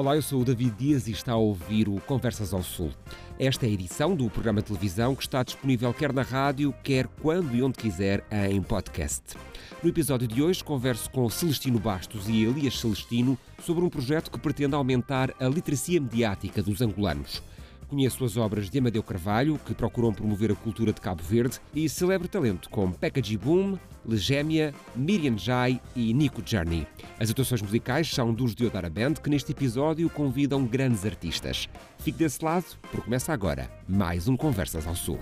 Olá, eu sou o David Dias e está a ouvir o Conversas ao Sul. Esta é a edição do programa de televisão que está disponível quer na rádio, quer quando e onde quiser em podcast. No episódio de hoje converso com Celestino Bastos e Elias Celestino sobre um projeto que pretende aumentar a literacia mediática dos angolanos. Conheço as obras de Amadeu Carvalho, que procuram promover a cultura de Cabo Verde, e celebre talento como Pekka Boom, Legémia, Miriam Jai e Nico Journey. As atuações musicais são dos Diodara Band, que neste episódio convidam grandes artistas. Fique desse lado, porque começa agora mais um Conversas ao Sul.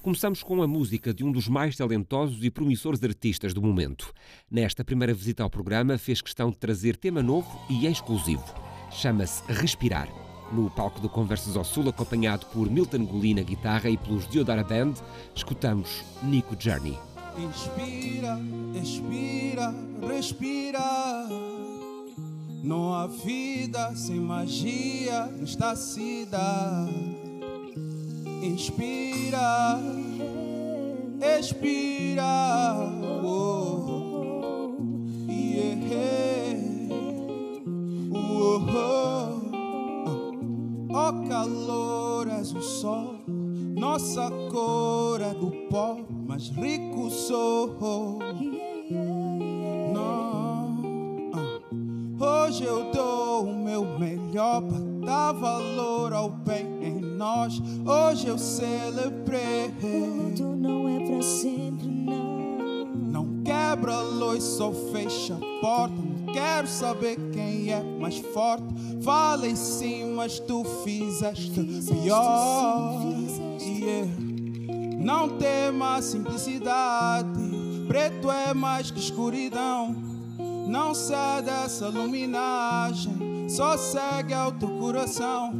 Começamos com a música de um dos mais talentosos e promissores artistas do momento. Nesta primeira visita ao programa, fez questão de trazer tema novo e exclusivo. Chama-se Respirar no palco do Conversas ao Sul, acompanhado por Milton Guli na guitarra e pelos Diodara Band, escutamos Nico Journey. Inspira, expira, respira. Não há vida sem magia nesta cidade. Inspira, expira. Oh, yeah. oh, oh. Ó oh, calor, és o sol, nossa cor é do pó, mas rico sou. Não, ah. Hoje eu dou o meu melhor para dar valor ao bem em nós. Hoje eu celebrei. Tudo não é pra sempre, não. Não quebra a luz, só fecha a porta Quero saber quem é mais forte. Falei sim, mas tu fizeste pior. Yeah. Não tema a simplicidade. Preto é mais que escuridão. Não cede essa luminagem. Só segue ao teu coração.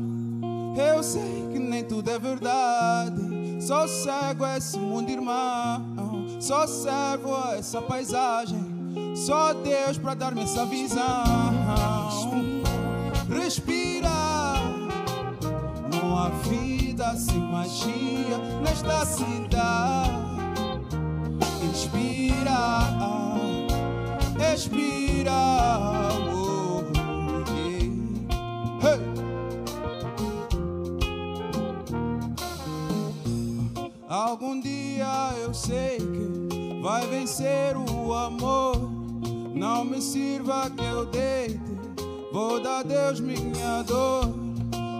Eu sei que nem tudo é verdade. Só cego esse mundo, irmão. Só servo essa paisagem. Só Deus para dar-me essa visão. Respira, não há vida sem magia nesta cidade. Inspira, expira. Algum dia eu sei que vai vencer o amor. Não me sirva que eu deite, vou dar a Deus minha dor.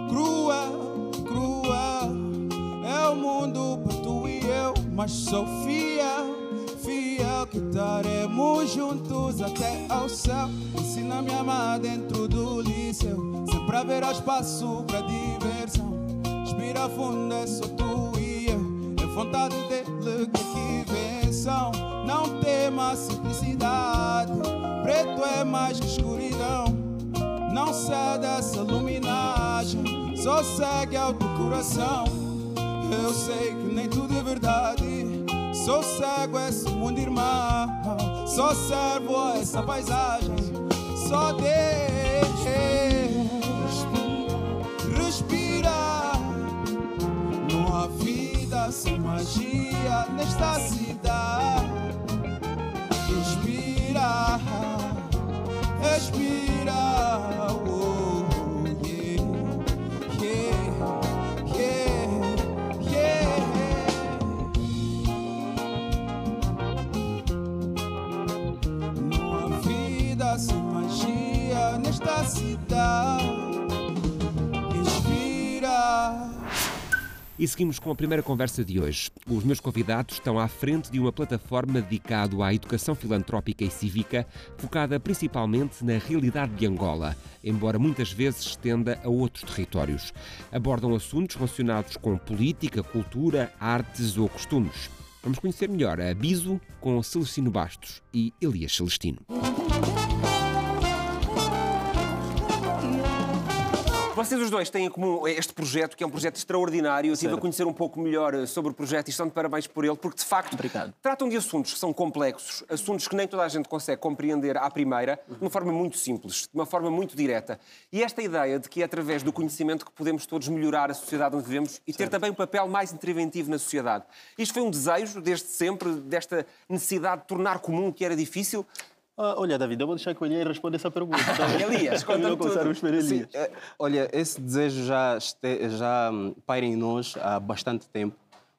Cruel, cruel, é o mundo para tu e eu, mas sou fiel, fiel que estaremos juntos até ao céu. Ensina-me a amar dentro do liceu, sempre haverá espaço para diversão. Respira fundo, é só tu e eu, é vontade dele que aqui Não tema a simplicidade. Preto é mais que escuridão. Não cede essa luminagem. Só segue ao teu coração. Eu sei que nem tudo é verdade. Sou cego a esse mundo, irmão. Só servo a essa paisagem. Só Deus. Sem magia nesta cidade respira, respira. Oh, E seguimos com a primeira conversa de hoje. Os meus convidados estão à frente de uma plataforma dedicada à educação filantrópica e cívica, focada principalmente na realidade de Angola, embora muitas vezes estenda a outros territórios. Abordam assuntos relacionados com política, cultura, artes ou costumes. Vamos conhecer melhor a Biso com Celestino Bastos e Elias Celestino. Vocês os dois têm em comum este projeto, que é um projeto extraordinário. Eu estive a conhecer um pouco melhor eh, sobre o projeto e estão de parabéns por ele, porque de facto Obrigado. tratam de assuntos que são complexos, assuntos que nem toda a gente consegue compreender à primeira, de uma forma muito simples, de uma forma muito direta. E esta ideia de que é através do conhecimento que podemos todos melhorar a sociedade onde vivemos e ter também um papel mais interventivo na sociedade. Isto foi um desejo desde sempre, desta necessidade de tornar comum o que era difícil. Ah, olha, David, eu vou deixar que o Elias responda essa pergunta. Elias, Quando conta-me eu começar tudo. a esperar Elias. É, olha, esse desejo já, este- já hum, paira em nós há bastante tempo,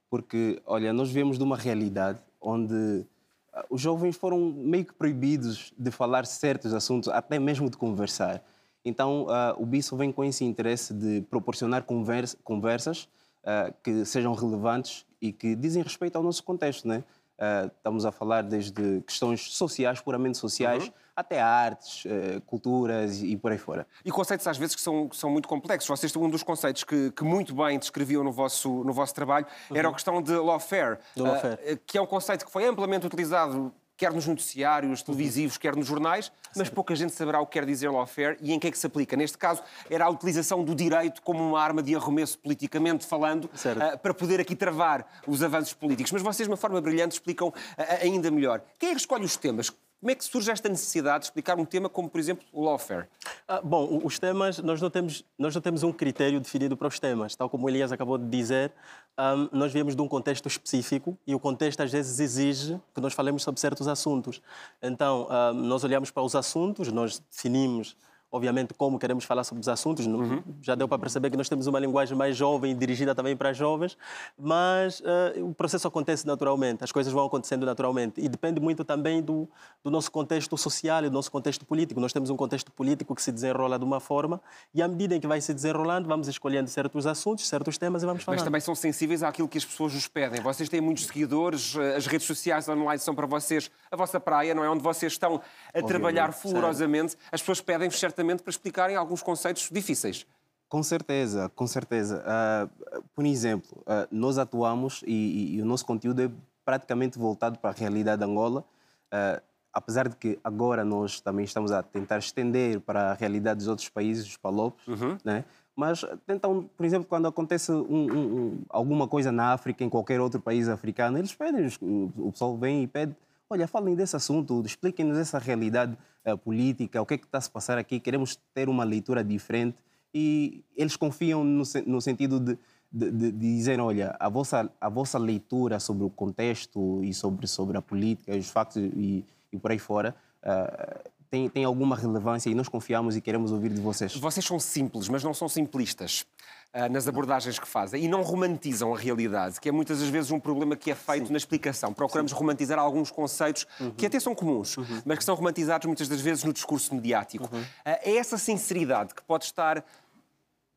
porque, olha, nós vemos de uma realidade onde ah, os jovens foram meio que proibidos de falar certos assuntos, até mesmo de conversar. Então, ah, o BISO vem com esse interesse de proporcionar conversa- conversas ah, que sejam relevantes e que dizem respeito ao nosso contexto, né? Ah, estamos a falar desde questões sociais, puramente sociais, até artes, eh, culturas e por aí fora. E conceitos às vezes que são, que são muito complexos. Vocês, um dos conceitos que, que muito bem descreviam no vosso, no vosso trabalho era a questão de lawfare, ah, que é um conceito que foi amplamente utilizado quer nos noticiários televisivos, quer nos jornais, mas pouca gente saberá o que quer dizer lawfare e em que é que se aplica. Neste caso, era a utilização do direito como uma arma de arremesso politicamente falando, ah, para poder aqui travar os avanços políticos. Mas vocês, de uma forma brilhante, explicam ah, ainda melhor. Quem é que escolhe os temas? Como é que surge esta necessidade de explicar um tema como, por exemplo, o lawfare? Ah, bom, os temas, nós não, temos, nós não temos um critério definido para os temas. Tal como o Elias acabou de dizer, ahm, nós viemos de um contexto específico e o contexto às vezes exige que nós falemos sobre certos assuntos. Então, ahm, nós olhamos para os assuntos, nós definimos, obviamente, como queremos falar sobre os assuntos. Não- Já deu para perceber que nós temos uma linguagem mais jovem, dirigida também para jovens, mas ah, o processo acontece naturalmente, as coisas vão acontecendo naturalmente e depende muito também do, do nosso contexto social e do nosso contexto político. Nós temos um contexto político que se desenrola de uma forma e à medida em que vai se desenrolando, vamos escolhendo certos assuntos, certos temas e vamos falando. Mas também são sensíveis àquilo que as pessoas vos pedem. Vocês têm muitos seguidores, eh, as redes sociais online são para vocês a vossa praia, não é? Onde vocês estão a trabalhar fulgurosamente. As pessoas pedem-vos certamente para explicarem alguns conceitos difíceis. Com certeza, com certeza. Ah, por exemplo, ah, nós atuamos e, e- e o nosso conteúdo é praticamente voltado para a realidade de Angola, Ah, apesar de que agora nós também estamos a tentar estender para a realidade dos outros países, os palopes, né? Mas tentam, por exemplo, quando acontece um- um- um- alguma coisa na África, em qualquer outro país africano, eles pedem, o pessoal vem e pede, olha, falem desse assunto, expliquem-nos essa realidade eh, política, o que é que está a se passar aqui, queremos ter uma leitura diferente e eles confiam no, no sentido de, de, de dizer, olha, a vossa, a vossa leitura sobre o contexto e sobre, sobre a política, os factos e, e por aí fora, ah, tem, tem alguma relevância e nós confiamos e queremos ouvir de vocês. Vocês são simples, mas não são simplistas ah, nas abordagens que fazem e não romantizam a realidade, que é muitas das vezes um problema que é feito na explicação. Procuramos romantizar alguns conceitos que até são comuns, mas que são romantizados muitas das vezes no discurso mediático. Ah, é essa sinceridade que pode estar,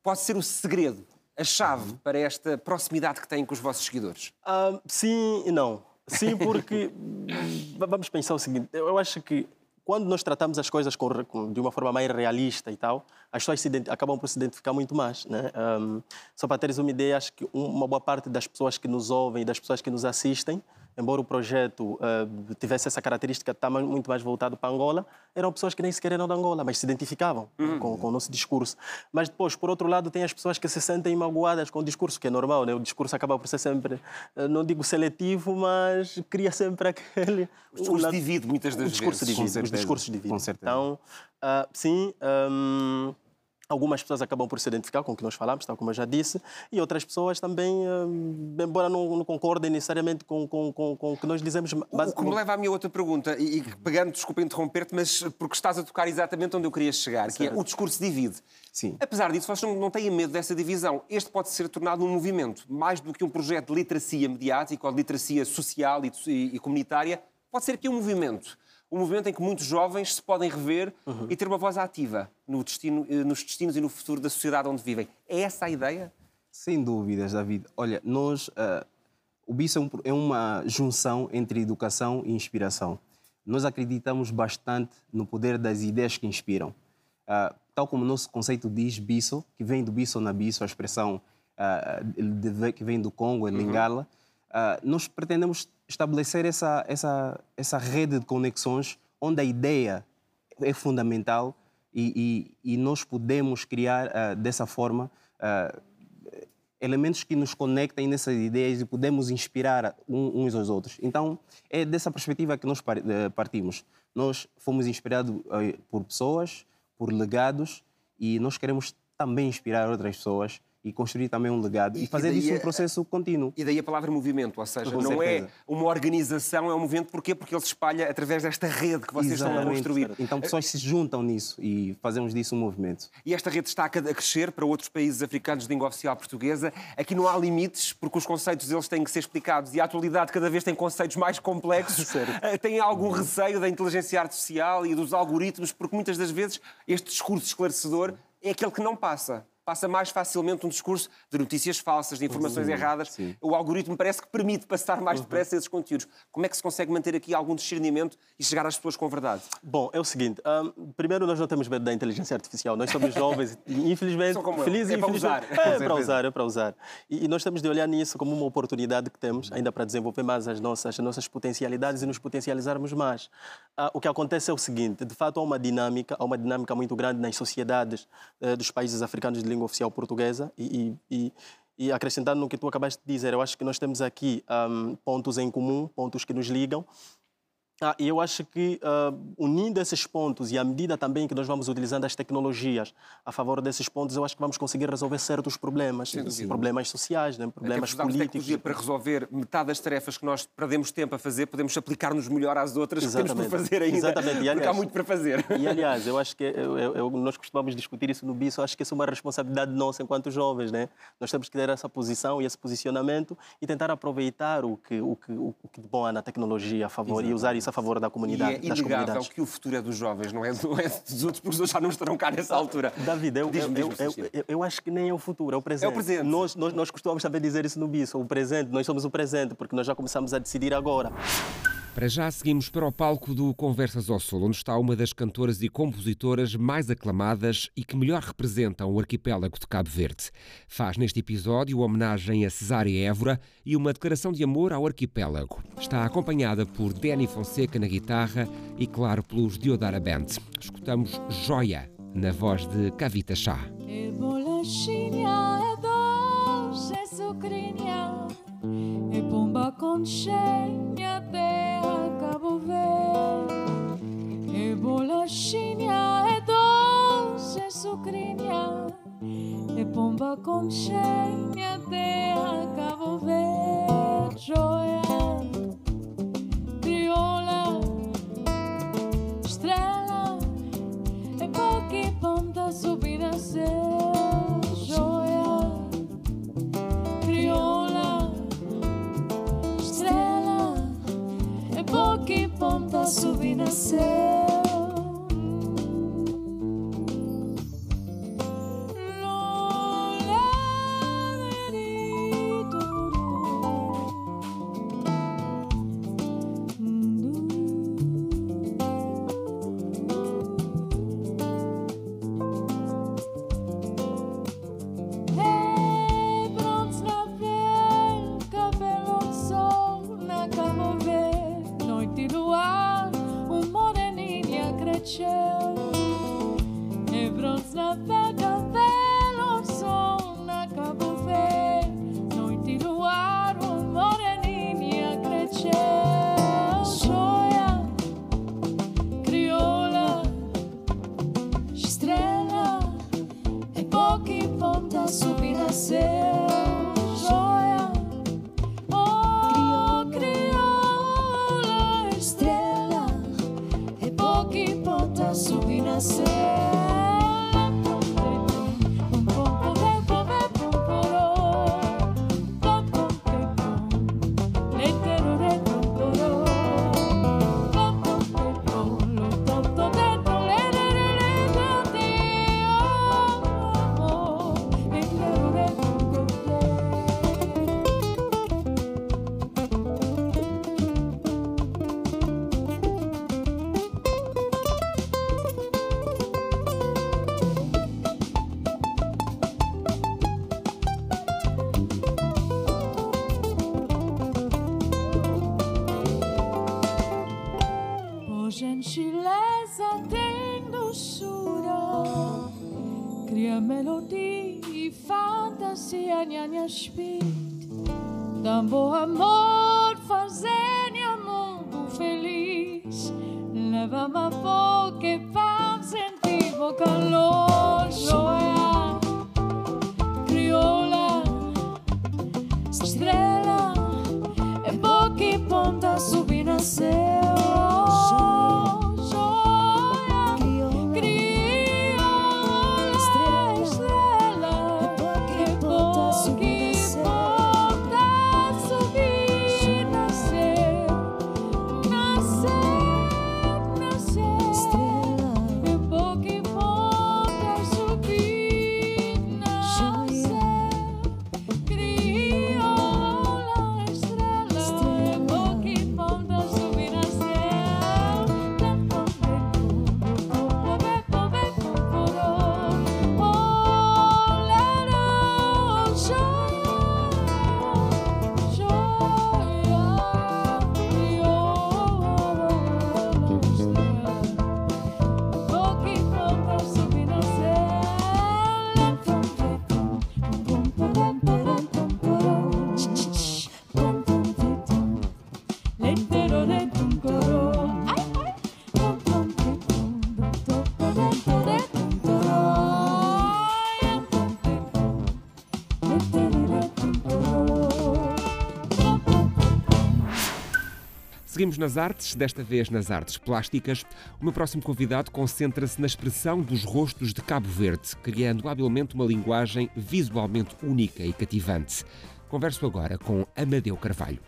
pode ser o segredo, a chave para esta proximidade que têm com os vossos seguidores. Ah, sim e não. Sim, porque vamos pensar o seguinte: eu acho que quando nós tratamos as coisas com, com- de uma forma mais realista e tal, as pessoas acabam por se identificar muito mais. Né? Ahm, só para teres uma ideia, acho que um- uma boa parte das pessoas que nos ouvem e das pessoas que nos assistem, embora o projeto ah, tivesse essa característica de estar muito mais voltado para Angola, eram pessoas que nem sequer eram da Angola, mas se identificavam com, com o nosso discurso. Mas depois, por outro lado, tem as pessoas que se sentem magoadas com o discurso, que é normal, né? o discurso acaba por ser sempre, ah, não digo seletivo, mas cria sempre aquele. O discurso lado- divide muitas das o discurso vezes. Com divide, os certeza, discursos dividem. com certeza. Então, ah, sim, hum, algumas pessoas acabam por se identificar com o que nós falamos, tal como eu já disse, e outras pessoas também, hum, embora não, não concordem necessariamente com, com, com, com o que nós dizemos, O basi- que me leva à minha outra pergunta, e, pegando, desculpa interromper-te, mas porque estás a tocar exatamente onde eu queria chegar, que é o discurso divide. Sim. Apesar disso, vocês não, não têm medo dessa divisão. Este pode ser tornado um movimento, mais do que um projeto de literacia mediática ou de literacia social e, e- e comunitária, pode ser aqui um movimento. Um movimento em que muitos jovens se podem rever e ter uma voz ativa no destino, eh, nos destinos e no futuro da sociedade onde vivem. É essa a ideia? Sem dúvidas, David. Olha, nós, ah, o BIS é, um- é uma junção entre educação e inspiração. Nós acreditamos bastante no poder das ideias que inspiram. Ah, tal como o nosso conceito diz, biso, que vem do biso na biso, a expressão ah, de- que vem do Congo, em Lingala, ah, nós pretendemos estabelecer essa, essa, essa rede de conexões onde a ideia é fundamental e, e- e nós podemos criar ah, dessa forma ah, elementos que nos conectem nessas ideias e podemos inspirar uns aos outros. Então, é dessa perspectiva que nós eh, partimos. Nós fomos inspirados eh, por pessoas, por legados e nós queremos também inspirar outras pessoas e construir também um legado e, E- fazer disso um processo contínuo. E daí a palavra movimento, ou seja, Com não é certeza. uma organização, é um movimento. Porquê? Porque ele se espalha através desta rede que vocês estão a Exatamente. construir. Então pessoas se juntam nisso e fazemos disso um movimento. E esta rede está a crescer para outros países africanos de língua oficial portuguesa. Aqui não há limites, porque os conceitos deles têm que ser explicados e a atualidade cada vez tem conceitos mais complexos. Eh, Tem algum receio da inteligência artificial e dos algoritmos, porque muitas das vezes este discurso esclarecedor é aquele que não passa. Passa mais facilmente um discurso de notícias falsas, de informações erradas. sim. O algoritmo parece que permite passar mais depressa esses conteúdos. Como é que se consegue manter aqui algum discernimento e chegar às pessoas com verdade? Bom, é o seguinte. hum, primeiro, nós não temos medo da inteligência artificial. Nós somos jovens e, infelizmente... Felizes e É para usar. É, para usar, é para usar. E, e nós temos de olhar nisso como uma oportunidade que temos, ainda para desenvolver mais as nossas, as nossas potencialidades e nos potencializarmos mais. Ah, o que acontece é o seguinte. De fato, há uma dinâmica, há uma dinâmica muito grande nas sociedades eh, dos países africanos de língua oficial portuguesa e, e- e- acrescentando no que tu acabaste de dizer, eu acho que nós temos aqui hum, pontos em comum, pontos que nos ligam. Ah, e eu acho que ah, unindo esses pontos e à medida também que nós vamos utilizando as tecnologias a favor desses pontos, eu acho que vamos conseguir resolver certos problemas, problemas sociais, né? Até problemas usamos políticos. tecnologia para resolver metade das tarefas que nós perdemos tempo a fazer, podemos aplicar-nos melhor às outras que temos por Exatamente. fazer ainda. Exatamente. E, Porque há aliás, muito para fazer. E aliás, eu acho que eu- eu- eu- nós costumamos discutir isso no BIS, eu acho que isso é uma responsabilidade nossa enquanto jovens, né? Nós temos que ter essa posição e esse posicionamento e tentar aproveitar o que o que, o que de bom há na tecnologia a favor e usar isso a favor da E comunidade, é das inegável que o futuro é dos jovens, não é, não é dos outros, porque os outros já não estarão cá nessa altura. David, eu, eu, eu, eu, acho que nem é o futuro, é o presente. presente. Nós, nós, nós costumamos também dizer isso no BIS, o presente, nós somos o presente, porque nós já começamos a decidir agora. Para já seguimos para o palco do Conversas ao Sul, onde está uma das cantoras e compositoras mais aclamadas e que melhor representam o arquipélago de Cabo Verde. Faz neste episódio homenagem a Cesária Évora e uma declaração de amor ao arquipélago. Está acompanhada por Danny Fonseca na guitarra e, claro, pelos Diodara Band. Escutamos Joia, na voz de. E bolachinha é pomba com chenha Verde E bolachinha é doce, é sucrinha. E pomba com chenha terra Cabo ponta subir a Nhanha speed Tambor amor fazer minha mundo feliz. Leva-me a Seguimos nas artes, desta vez nas artes plásticas. O meu próximo convidado concentra-se na expressão dos rostos de Cabo Verde, criando habilmente uma linguagem visualmente única e cativante. Converso agora com Amadeu Carvalho.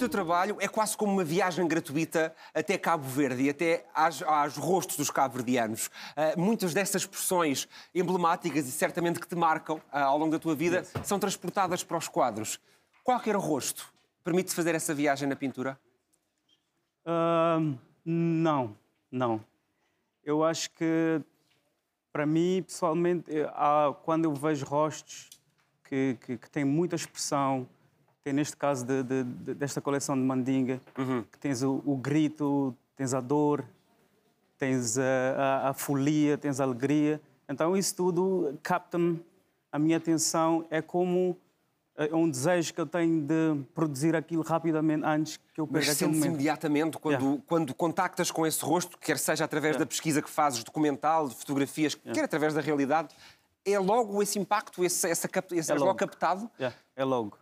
Teu trabalho é quase como uma viagem gratuita até Cabo Verde e até aos, aos rostos dos cabo-verdianos. Uh, muitas dessas expressões emblemáticas e certamente que te marcam uh, ao longo da tua vida são transportadas para os quadros. Qualquer rosto permite-se fazer essa viagem na pintura? Uh, não, não. Eu acho que, para mim, pessoalmente, há, quando eu vejo rostos que, que, que têm muita expressão, tem neste caso de, de, de, desta coleção de Mandinga, uhum. que tens o, o, grito, tens a dor, tens a, a, a, folia, tens a alegria. Então isso tudo capta-me a minha atenção. É como é um desejo que eu tenho de produzir aquilo rapidamente antes que eu perca Mas aquele momento. imediatamente quando, yeah. quando contactas com esse rosto, quer seja através yeah. da pesquisa que fazes, documental, de fotografias, yeah. quer através da realidade, é logo esse impacto, esse, essa, esse, é, logo. logo captado? É logo.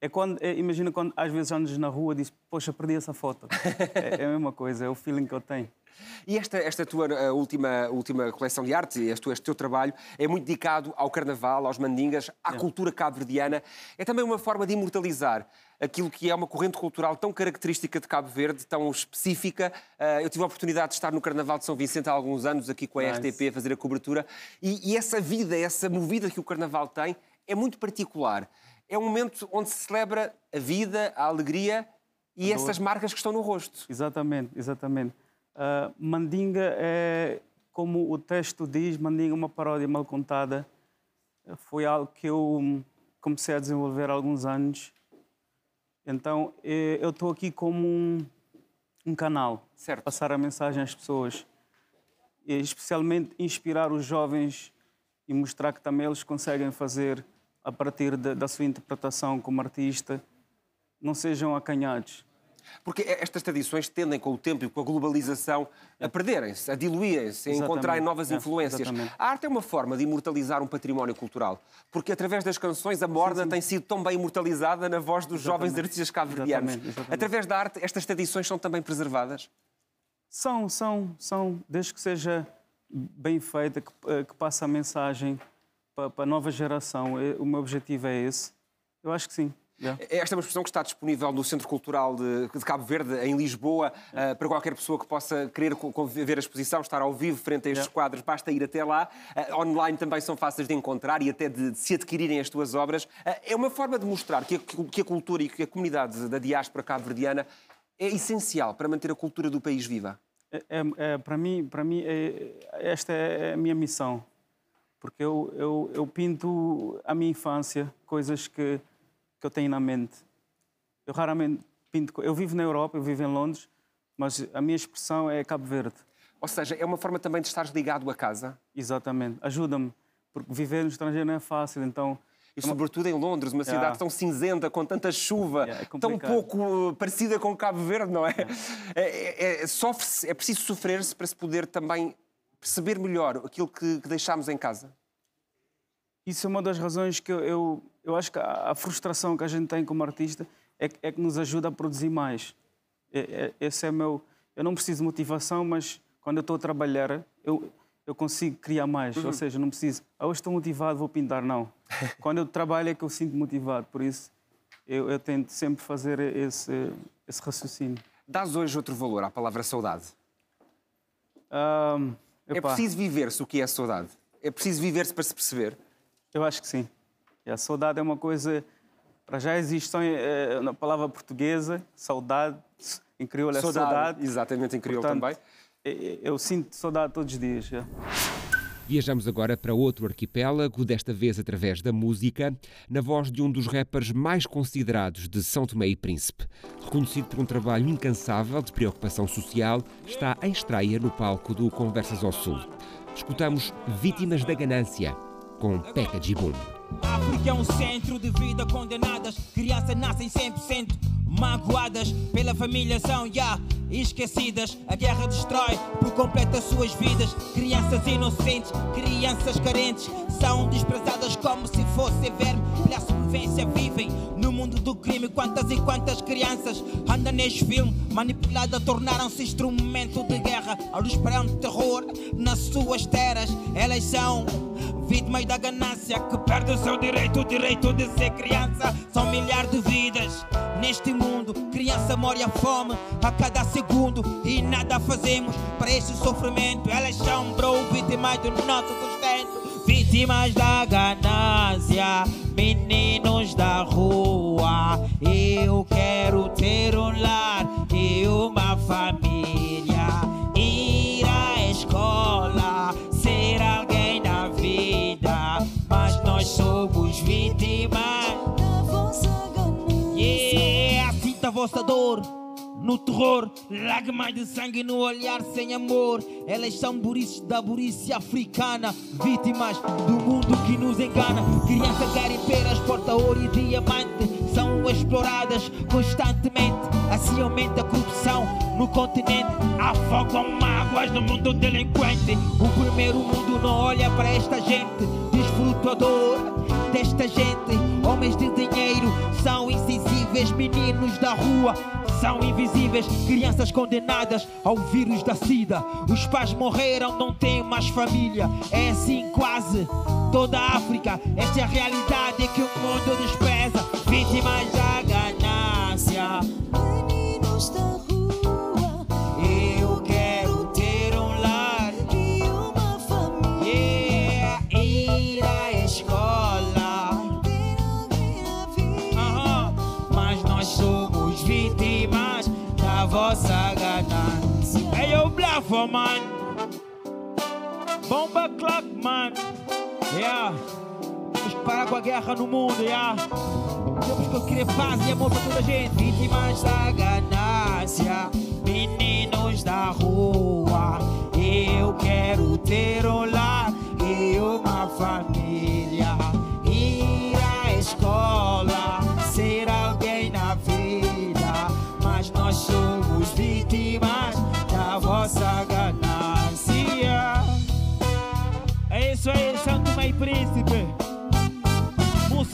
É quando, é, imagina quando às vezes andas na rua e dizes, poxa, perdi essa foto. é, é, a mesma coisa, é o feeling que eu tenho. E esta, esta tua uh, última, última coleção de arte, este, este teu trabalho, é muito dedicado ao carnaval, aos mandingas, à é. cultura cabo-verdiana. É também uma forma de imortalizar aquilo que é uma corrente cultural tão característica de Cabo Verde, tão específica. Uh, eu tive a oportunidade de estar no Carnaval de São Vicente há alguns anos, aqui com a nice. RTP, a fazer a cobertura. E, e essa vida, essa movida que o Carnaval tem, é muito particular é um momento onde se celebra a vida, a alegria e a essas marcas que estão no rosto. Exatamente, exatamente. Uh, Mandinga é, como o texto diz, Mandinga é uma paródia mal contada. Foi algo que eu comecei a desenvolver há alguns anos. Então, é, eu estou aqui como um, um canal, certo. passar a mensagem às pessoas, e especialmente inspirar os jovens e mostrar que também eles conseguem fazer a partir de, da sua interpretação como artista, não sejam acanhados. Porque estas tradições tendem, com o tempo e com a globalização, a perderem-se, a diluírem-se, a encontrarem novas é, influências. a arte é uma forma de imortalizar um património cultural, porque através das canções a morna sim, sim. tem sido tão bem imortalizada na voz dos exatamente. jovens artistas cabo-verdianos. Através da arte, estas tradições são também preservadas? São, são, são, desde que seja bem feita, que, eh, que passe a mensagem para, para a nova geração. É, o meu objetivo é esse. Eu acho que sim. Yeah. Esta é uma expressão que está disponível no Centro Cultural de, de Cabo Verde, em Lisboa, yeah. uh, para qualquer pessoa que possa querer ver a exposição, estar ao vivo frente a estes yeah. quadros, basta ir até lá. Uh, online também são fáceis de encontrar e até de, de se adquirirem as tuas obras. Uh, é uma forma de mostrar que a, que a cultura e que a comunidade da diáspora cabo-verdiana é essencial para manter a cultura do país viva. É, é, é para mim, para mim é, esta é a minha missão porque eu, eu, eu pinto a minha infância, coisas que, que eu tenho na mente. Eu raramente pinto. Eu vivo na Europa, eu vivo em Londres, mas a minha expressão é Cabo Verde. Ou seja, é uma forma também de estar ligado a casa? Exatamente. Ajuda-me, porque viver no estrangeiro não é fácil, então... E sobretudo em Londres, uma cidade yeah. tão cinzenta, com tanta chuva, yeah, é tão pouco uh, parecida com Cabo Verde, não é? Yeah. É, é, é, sofre é preciso sofrer-se para se poder também perceber melhor aquilo que, que deixámos em casa? Isso é uma das razões que eu, eu, eu acho que a, a, frustração que a gente tem como artista é, é que nos ajuda a produzir mais. É, é, esse é meu. Eu não preciso de motivação, mas quando eu estou a trabalhar, eu, eu consigo criar mais. Uhum. Ou seja, não preciso. Ah, hoje estou motivado, vou pintar. Não. quando eu trabalho é que eu sinto motivado. Por isso, eu, eu tento sempre fazer esse, esse raciocínio. Dás hoje outro valor à palavra saudade? Um, é preciso viver-se o que é saudade? É preciso viver-se para se perceber? Eu acho que sim. E a saudade é uma coisa. Para já existe é, na palavra portuguesa, saudade, em crioulo é saudade. saudade. Exatamente, em crioulo também. Eu sinto saudade todos os dias. Viajamos agora para outro arquipélago, desta vez através da música, na voz de um dos rappers mais considerados de São Tomé e Príncipe. Reconhecido por um trabalho incansável de preocupação social, está em estreia no palco do Conversas ao Sul. Escutamos Vítimas da Ganância, com Peca Gibum. África é um centro de vida condenadas. Crianças nascem 100% magoadas pela família, são já esquecidas. A guerra destrói por completo as suas vidas. Crianças inocentes, crianças carentes, são desprezadas como se fossem verme. Pela sobrevivência vivem no mundo do crime. Quantas e quantas crianças andam neste filme, manipuladas, tornaram-se instrumento de guerra. Ao esperar um terror nas suas terras, elas são vítimas da ganância que perde o seu direito, o direito de ser criança. São milhares de vidas neste mundo. Criança morre a fome a cada segundo e nada fazemos para este sofrimento. Elas são, bro, vítimas do nosso sustento. Vítimas da ganância, meninos da rua. Eu quero ter um lar No terror, lágrimas de sangue no olhar sem amor. Elas são burices da burice africana, vítimas do mundo que nos engana. Crianças garimpeiras, porta ouro e diamante, são exploradas constantemente. Assim aumenta a corrupção no continente. Afogam mágoas no mundo delinquente. O primeiro mundo não olha para esta gente, desfruta a dor desta gente. Homens de dinheiro são insensíveis, meninos da rua são invisíveis, crianças condenadas ao vírus da SIDA. Os pais morreram, não têm mais família. É assim quase toda a África. Esta é a realidade que o mundo despreza. Vítimas da ganância. Meninos da rua Blafo, man. Bomba clock, man. Yeah. Vamos parar com a guerra no mundo, yeah. Temos que querer paz e amor para toda a gente. Vítimas da ganância, meninos da rua. Eu quero ter um lar e uma família.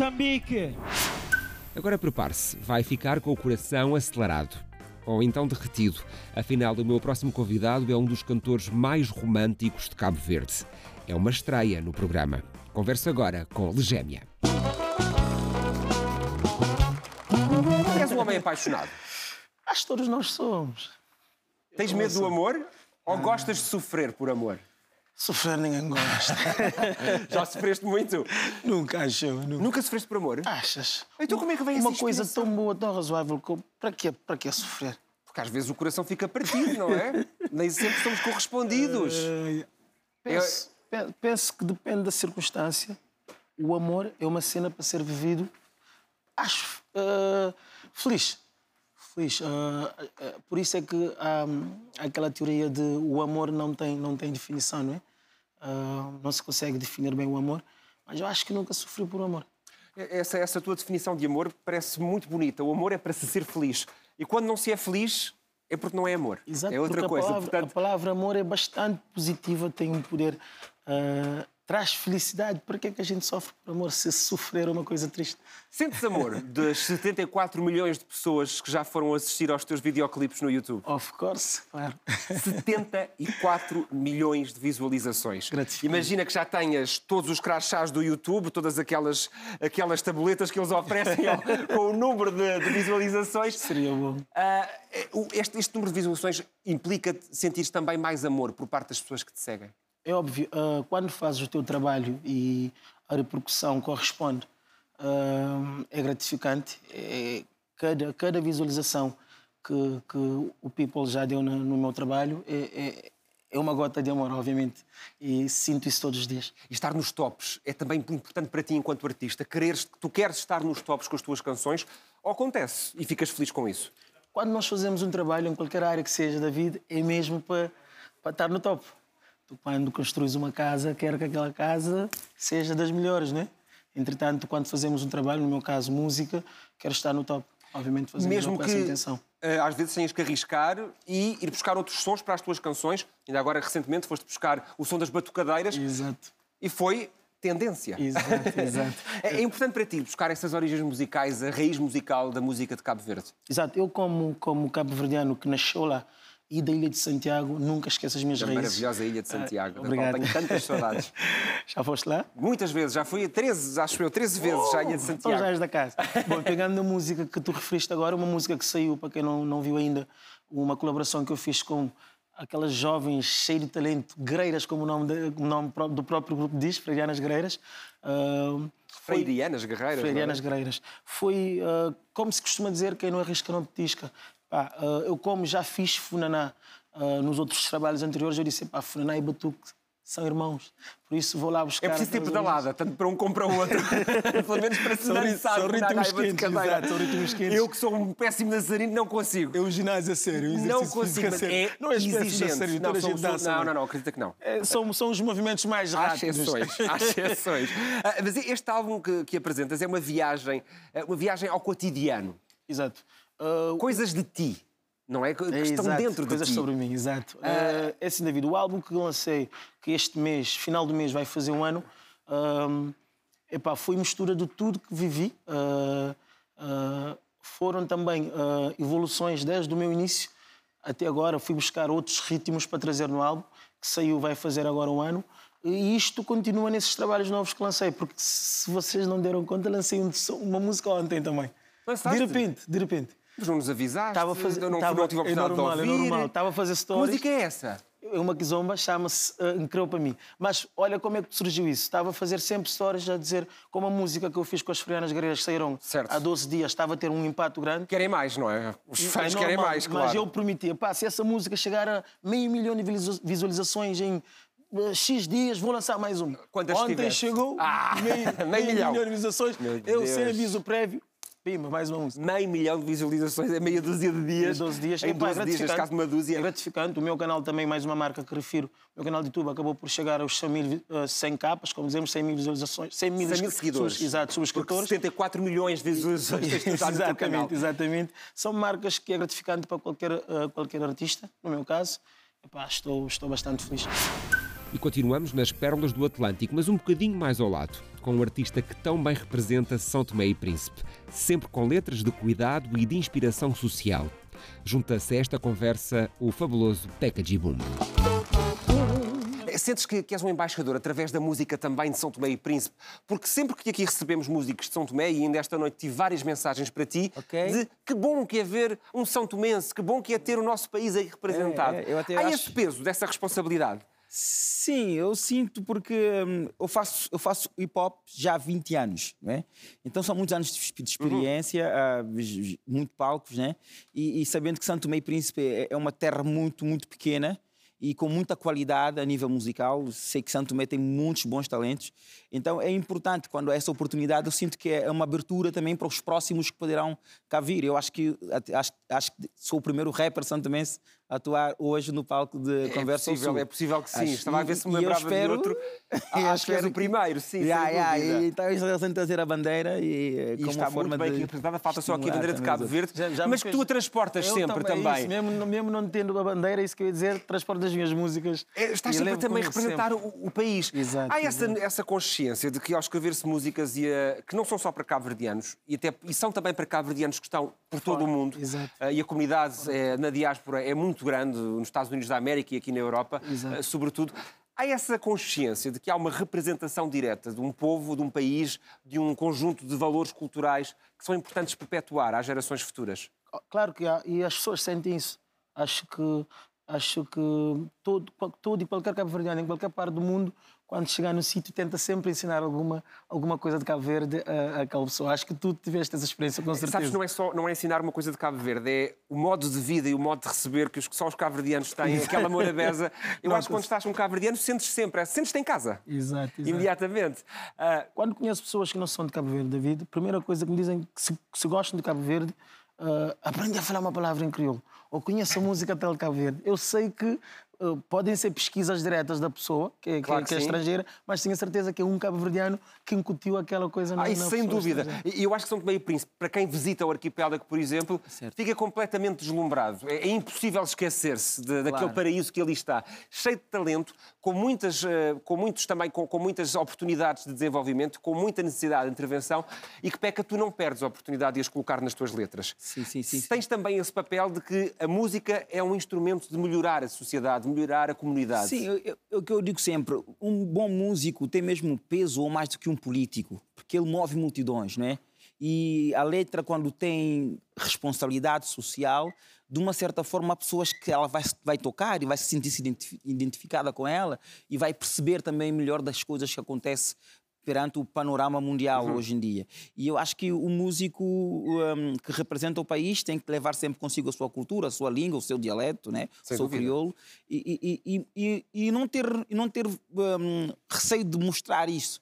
Moçambique. Agora prepare-se, vai ficar com o coração acelerado. Ou então derretido. Afinal, o meu próximo convidado é um dos cantores mais românticos de Cabo Verde. É uma estreia no programa. Converso agora com Legémia. És um homem apaixonado. Acho que todos nós somos. Tens medo do amor ou gostas de sofrer por amor? Sofrer ninguém gosta. Já sofreste muito? nunca achou. Nunca. Nunca sofreste por amor? Achas? Então como é que vem Uma coisa tão boa, tão razoável, como... para quê? Para quê sofrer? Porque às vezes o coração fica partido, não é? Nem sempre somos correspondidos. Penso, pe- penso que depende da circunstância. O amor é uma cena para ser vivido. Acho ah, feliz. Feliz. Ah, por isso é que há aquela teoria de o amor não tem, não tem definição, não é? Ah, não se consegue definir bem o amor, mas eu acho que nunca sofri por amor. Essa, essa tua definição de amor parece muito bonita. O amor é para se ser feliz. E quando não se é feliz, é porque não é amor. Exato, é outra coisa. A palavra, Portanto, a palavra amor é bastante positiva, tem um poder, ah, traz felicidade. Por que é que a gente sofre por amor se sofrer uma coisa triste? sentes amor das 74 milhões de pessoas que já foram assistir aos teus videoclipes no YouTube? Of course, claro. 74 milhões de visualizações. Imagina que já tenhas todos os crachás do YouTube, todas aquelas, aquelas tabuletas que eles oferecem ao- com o número de, de visualizações. Seria bom. O- este, este número de visualizações implica sentir também mais amor por parte das pessoas que te seguem. É óbvio, ah, quando fazes o teu trabalho e a repercussão corresponde, ah, é gratificante. É, cada, cada visualização que, que o People já deu no, no meu trabalho é, é, é uma gota de amor, obviamente. E sinto isso todos os dias. E estar nos tops é também importante para ti enquanto artista. Quereres, tu queres estar nos tops com as tuas canções, ou acontece e ficas feliz com isso? Quando nós fazemos um trabalho em qualquer área que seja da vida, é mesmo para, para estar no top. Tu, quando construís uma casa, quer que aquela casa seja das melhores, né? Entretanto, quando fazemos um trabalho, no meu caso, música, quero estar no top. Obviamente fazemos Mesmo com que essa intenção. eh, às vezes tenhas que arriscar e ir buscar outros sons para as tuas canções. Ainda agora, recentemente, foste buscar o som das batucadeiras Exato. e foi tendência. Exato, exato. É é importante para ti buscar essas origens musicais, a raiz musical da música de Cabo Verde. Exato. Eu, como, como cabo-verdiano que nasceu lá e da Ilha de Santiago, nunca esqueço as minhas Da raízes. maravilhosa Ilha de Santiago, Ah, da qual obrigado. tenho tantas saudades. Já foste lá? Muitas vezes, já fui a 13, acho eu, 13 vezes já a Ilha de Então Santiago. já és da casa. Bom, pegando na música que tu referiste agora, uma música que saiu, para quem não, não viu ainda, uma colaboração que eu fiz com aquelas jovens cheias de talento, Greiras, como o nome, de- o nome do próprio grupo diz, Freirianas Greiras. Ah, foi- Freirianas Guerreiras. Freirianas é? Guerreiras. Foi, ah, como se costuma dizer, quem não arrisca não petisca. Pá, ah, eu, como já fiz Funaná ah, nos outros trabalhos anteriores, eu disse, pá, Funaná e Batuque são irmãos. Por isso vou lá buscar... É preciso ter pedalada, tanto para um como para o outro. Pelo menos para se São são ritmos quentes, exato, são ritmos quentes. Eu que sou um péssimo dançarino, não consigo. É um ginásio a sério, um Não consigo, mas é não é exigente. sério, não, sou- dança. não, bem. não, não, acredita que não. É, são, são os movimentos mais Há rápidos. exceções, há exceções. Ah, mas este álbum que, que apresentas é uma viagem, ah, uma viagem ao cotidiano. Exato. Ah, Coisas de ti, não é? Que É, estão exato, dentro de coisas ti. sobre mim, exato. Eh, é assim, David, o álbum que lancei, que este mês, final do mês, vai fazer um ano, ahm, epá, foi mistura de tudo que vivi. Ah, foram também evoluções desde o meu início até agora. Fui buscar outros ritmos para trazer no álbum, que saiu, vai fazer agora um ano. E isto continua nesses trabalhos novos que lancei, porque se vocês não deram conta, lancei um uma música ontem também. Lançaste? De repente, de repente. Mas não nos avisaste, Estava a fazer. não, estava- não tive a é oportunidade normal, de é ouvir. normal. Estava a fazer Que stories. música é essa? É uma kizomba, chama-se uh, Encreu para mim. Mas olha como é que surgiu isso. Estava a fazer sempre stories a dizer como a música que eu fiz com as Frianas Guerreiras que saíram Certo. há 12 dias estava a ter um impacto grande. Querem mais, não é? Os fãs É querem normal, mais, claro. Mas eu prometia, pá, se essa música chegar a meio milhão de visualiza- visualizações em uh, X dias, vou lançar mais uma. Quantas Ontem tiveste? chegou Ah, meio, meio milhão. de visualizações. Meu Eu sem aviso prévio, pimba, mais uma música. Meio milhão de visualizações em meia dúzia de dias. Em 12 dias. Em Epá, 12 dias, neste gratificante. caso uma dúzia. É gratificante. O meu canal também, mais uma marca que refiro. O meu canal de YouTube acabou por chegar aos 100 mil, vi- eh, 100 capas, como dizemos, 100 mil visualizações. 100 mil, 100 mil seguidores. Exato, Porque subscritores. 74 milhões de visualizações exatamente, exatamente. São marcas que é gratificante para qualquer, eh, qualquer artista, no meu caso. Epá, estou, estou bastante feliz. E continuamos nas Pérolas do Atlântico, mas um bocadinho mais ao lado, com um artista que tão bem representa São Tomé e Príncipe, sempre com letras de cuidado e de inspiração social. Junta-se a esta conversa o fabuloso Peca Boom. É, Sentes que, que és um embaixador através da música também de São Tomé e Príncipe? Porque sempre que aqui recebemos músicos de São Tomé, e ainda esta noite tive várias mensagens para ti, Ok. de que bom que é ver um São Tomense, que bom que é ter o nosso país aí representado. É, é, eu até Há acho- esse peso dessa responsabilidade. Sim, eu sinto porque hum, eu faço, eu faço hip hop já há 20 anos, é? Então são muitos anos de de experiência, j- j- muito palcos, né? E, e sabendo que Santo e Príncipe é, é uma terra muito, muito pequena e com muita qualidade a nível musical. Sei que Santo Tomé tem muitos bons talentos. Então é importante quando há essa oportunidade, eu sinto que é uma abertura também para os próximos que poderão cá vir. Eu acho que acho, acho que sou o primeiro rapper santomense atuar hoje no palco de Conversa ao possível, Sul. é possível que sim. Acho- Estava a ver se me lembrava de espero- outro. eu Acho que és o primeiro, sim, sem ya, dúvida. e então eu estou trazer a bandeira e, E como está muito bem de aqui representada, falta só aqui a bandeira de também Cabo Verde, Já- já mas que tu a transportas Eu sempre é também. isso, mesmo, mesmo não tendo a bandeira, é isso que eu ia dizer, transporte as minhas músicas. É, Estás sempre também a representar sempre. o, o país. Exato, Há essa, exato. essa consciência de que ao escrever-se músicas e, eh, que não são só para cabo-verdianos e, até, e são também para cabo-verdianos que estão por todo o mundo exato. eh, e a comunidade eh, na diáspora é muito grande nos Estados Unidos da América e aqui na Europa, Exato. eh, sobretudo. Há essa consciência de que há uma representação direta de um povo, de um país, de um conjunto de valores culturais que são importantes perpetuar às gerações futuras. Claro que há, e as pessoas sentem isso. Acho que, acho que todo, todo e qualquer cabo-verdiano, em qualquer parte do mundo, quando chegar no sítio, tenta sempre ensinar alguma, alguma coisa de Cabo Verde a, a aquela pessoa. Acho que tu tiveste essa experiência, com certeza. Sabes, não é só não é ensinar uma coisa de Cabo Verde, é o modo de vida e o modo de receber que os, só os cabo-verdianos têm, aquela morabeza. Eu acho que quando estás com um cabo-verdiano, sentes sempre, sentes-te em casa, Exato, exato. imediatamente. Ah, Quando conheço pessoas que não são de Cabo Verde, David, a primeira coisa que me dizem que se, que se gostam de Cabo Verde, uh, aprende a falar uma palavra em crioulo. Ou conheça a música tal de Cabo Verde. Eu sei que uh, podem ser pesquisas diretas da pessoa, que, que- Claro que que é sim. estrangeira, mas tenho a certeza que é um cabo-verdiano que incutiu aquela coisa na, Ah, isso na sem dúvida. E eu acho que São Tomé e Príncipe, para quem visita o arquipélago, por exemplo, fica completamente deslumbrado. É, é impossível esquecer-se de- daquele Claro. paraíso que ali está, cheio de talento, com muitas, eh, com muitos também, com, com muitas oportunidades de desenvolvimento, com muita necessidade de intervenção e que peca tu não perdes a oportunidade de as colocar nas tuas letras. Sim, sim, sim. Tens também esse papel de que a música é um instrumento de melhorar a sociedade, de melhorar a comunidade. Sim, o que eu digo sempre, um bom músico tem mesmo peso ou mais do que um político, porque ele move multidões, não é? E a letra, quando tem responsabilidade social, de uma certa forma, há pessoas que ela vai, vai tocar e vai se sentir -se identifi- identificada com ela e vai perceber também melhor das coisas que acontecem perante o panorama mundial hoje em dia. E eu acho que o músico um, que representa o país tem que levar sempre consigo a sua cultura, a sua língua, o seu dialeto, né? o seu crioulo, e, e- e- e- não ter, e não ter um, receio de mostrar isso.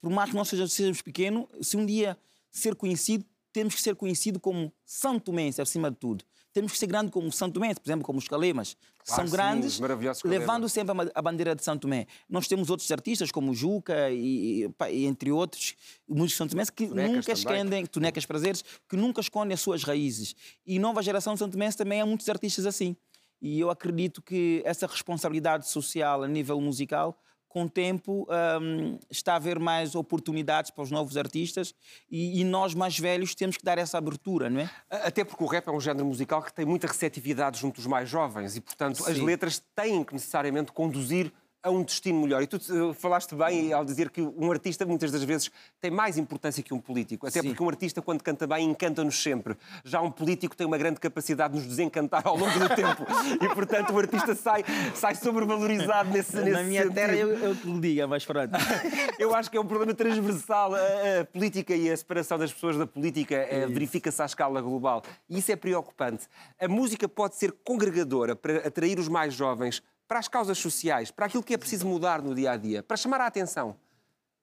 Por mais que nós sejamos, pequenos, se um dia ser conhecido, temos que ser conhecido como São Tomense, acima de tudo. Temos que ser grande como São Tomense, por exemplo, como os Calemas. que Claro, São sim, grandes, levando sempre a bandeira de São Tomé. Nós temos outros artistas, como Juca e, e, entre outros, músicos de São Tomé, que Tonecas nunca escondem, Tonecas Prazeres, que nunca escondem as suas raízes. E nova geração de São Tomé também há muitos artistas assim. E eu acredito que essa responsabilidade social a nível musical, com o tempo, hum, está a haver mais oportunidades para os novos artistas e, e nós mais velhos temos que dar essa abertura, não é? Até porque o rap é um género musical que tem muita receptividade junto dos mais jovens e, portanto, as Sim. letras têm que necessariamente conduzir a um destino melhor. E tu eh, falaste bem ao dizer que um artista muitas das vezes tem mais importância que um político. Até Sim. porque um artista, quando canta bem, encanta-nos sempre. Já um político tem uma grande capacidade de nos desencantar ao longo do tempo. E, portanto, o artista sai, sai sobrevalorizado nesse, nesse Na minha sentido. terra eu, eu te lhe diga, mas pronto. Eu acho que é um problema transversal. A, a política e a separação das pessoas da política eh, verifica-se à escala global. E isso é preocupante. A música pode ser congregadora para atrair os mais jovens para as causas sociais, para aquilo que é preciso mudar no dia a dia, para chamar a atenção.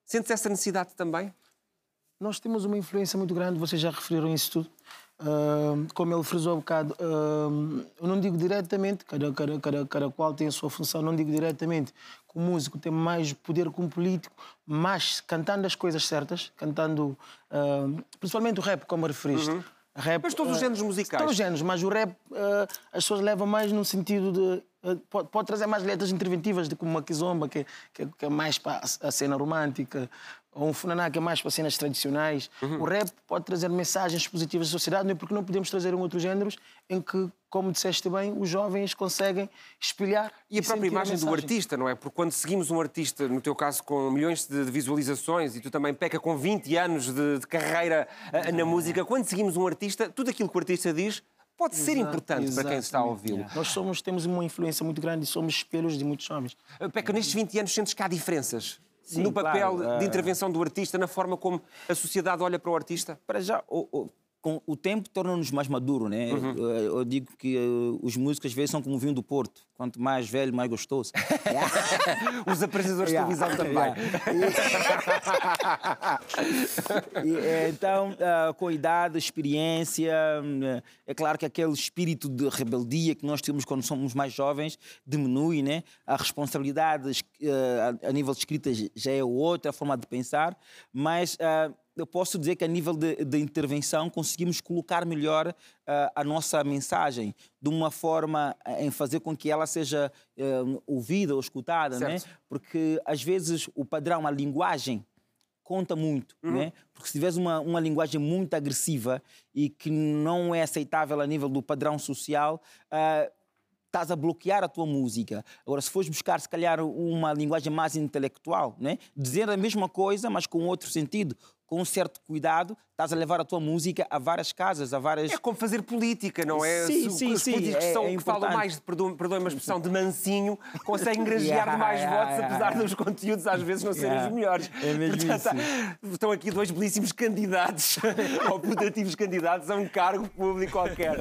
Sentes essa necessidade também? Nós temos uma influência muito grande, vocês já referiram isso tudo. Ahm, como ele frisou há bocado, ahm, eu não digo diretamente, cada, cada, cada, cada qual tem a sua função, não digo diretamente que o músico tem mais poder que um político, mas cantando as coisas certas, cantando ahm, principalmente o rap, como referiste. Rap, Uhum. Mas todos os ah, géneros musicais. Todos os géneros, mas o rap ah, as pessoas levam mais no sentido de. Ah, pode, pode trazer mais letras interventivas, de como uma kizomba, que, é- que, que é mais para a cena romântica, ou um funaná, que é mais para cenas tradicionais. Uhum. O rap pode trazer mensagens positivas à sociedade, não é porque não podemos trazer em outros géneros em que, como disseste bem, os jovens conseguem espelhar. E a própria imagem do mensagem. artista, não é? Porque quando seguimos um artista, no teu caso com milhões de visualizações e tu também peca com 20 anos de, de carreira ah, na música, quando seguimos um artista, tudo aquilo que o artista diz pode ser Exato, importante para quem está a ouvi-lo. Nós somos, temos uma influência muito grande e somos espelhos de muitos homens. Ah, Peca, nestes 20 anos sentes que há diferenças Sim, no papel claro, de ah. intervenção do artista, na forma como a sociedade olha para o artista? Para já, o, o- com o tempo torna-nos mais maduros, né? Eu, eu digo que eh, os músicos às vezes são como o vinho do Porto. Quanto mais velho, mais gostoso. Os apresentadores de televisão também. E, eh, então, ah, com a idade, experiência, hum, é claro que aquele espírito de rebeldia que nós temos quando somos mais jovens diminui, né? A responsabilidade es- eh, a a nível de escrita já é outra forma de pensar, mas ah, eu posso dizer que a nível de, de intervenção conseguimos colocar melhor ah, a nossa mensagem de uma forma ah, em fazer com que ela seja eh, ouvida ou escutada, né? Porque às vezes o padrão, a linguagem conta muito, né? Porque se tiveres uma, uma linguagem muito agressiva e que não é aceitável a nível do padrão social, ah, estás a bloquear a tua música. Agora, se fores buscar, se calhar, uma linguagem mais intelectual, né? dizer a mesma coisa, mas com outro sentido, com um certo cuidado, estás a levar a tua música a várias casas, a várias... É como fazer política, não é? Sim, sim, os sim, políticos é- são, é que falam mais, perdoem uma expressão, de mansinho, conseguem granjear Yeah, mais yeah, votos, yeah, apesar dos conteúdos às vezes não serem os melhores. É mesmo Portanto, isso. estão aqui dois belíssimos candidatos, ou putativos candidatos a um cargo público qualquer.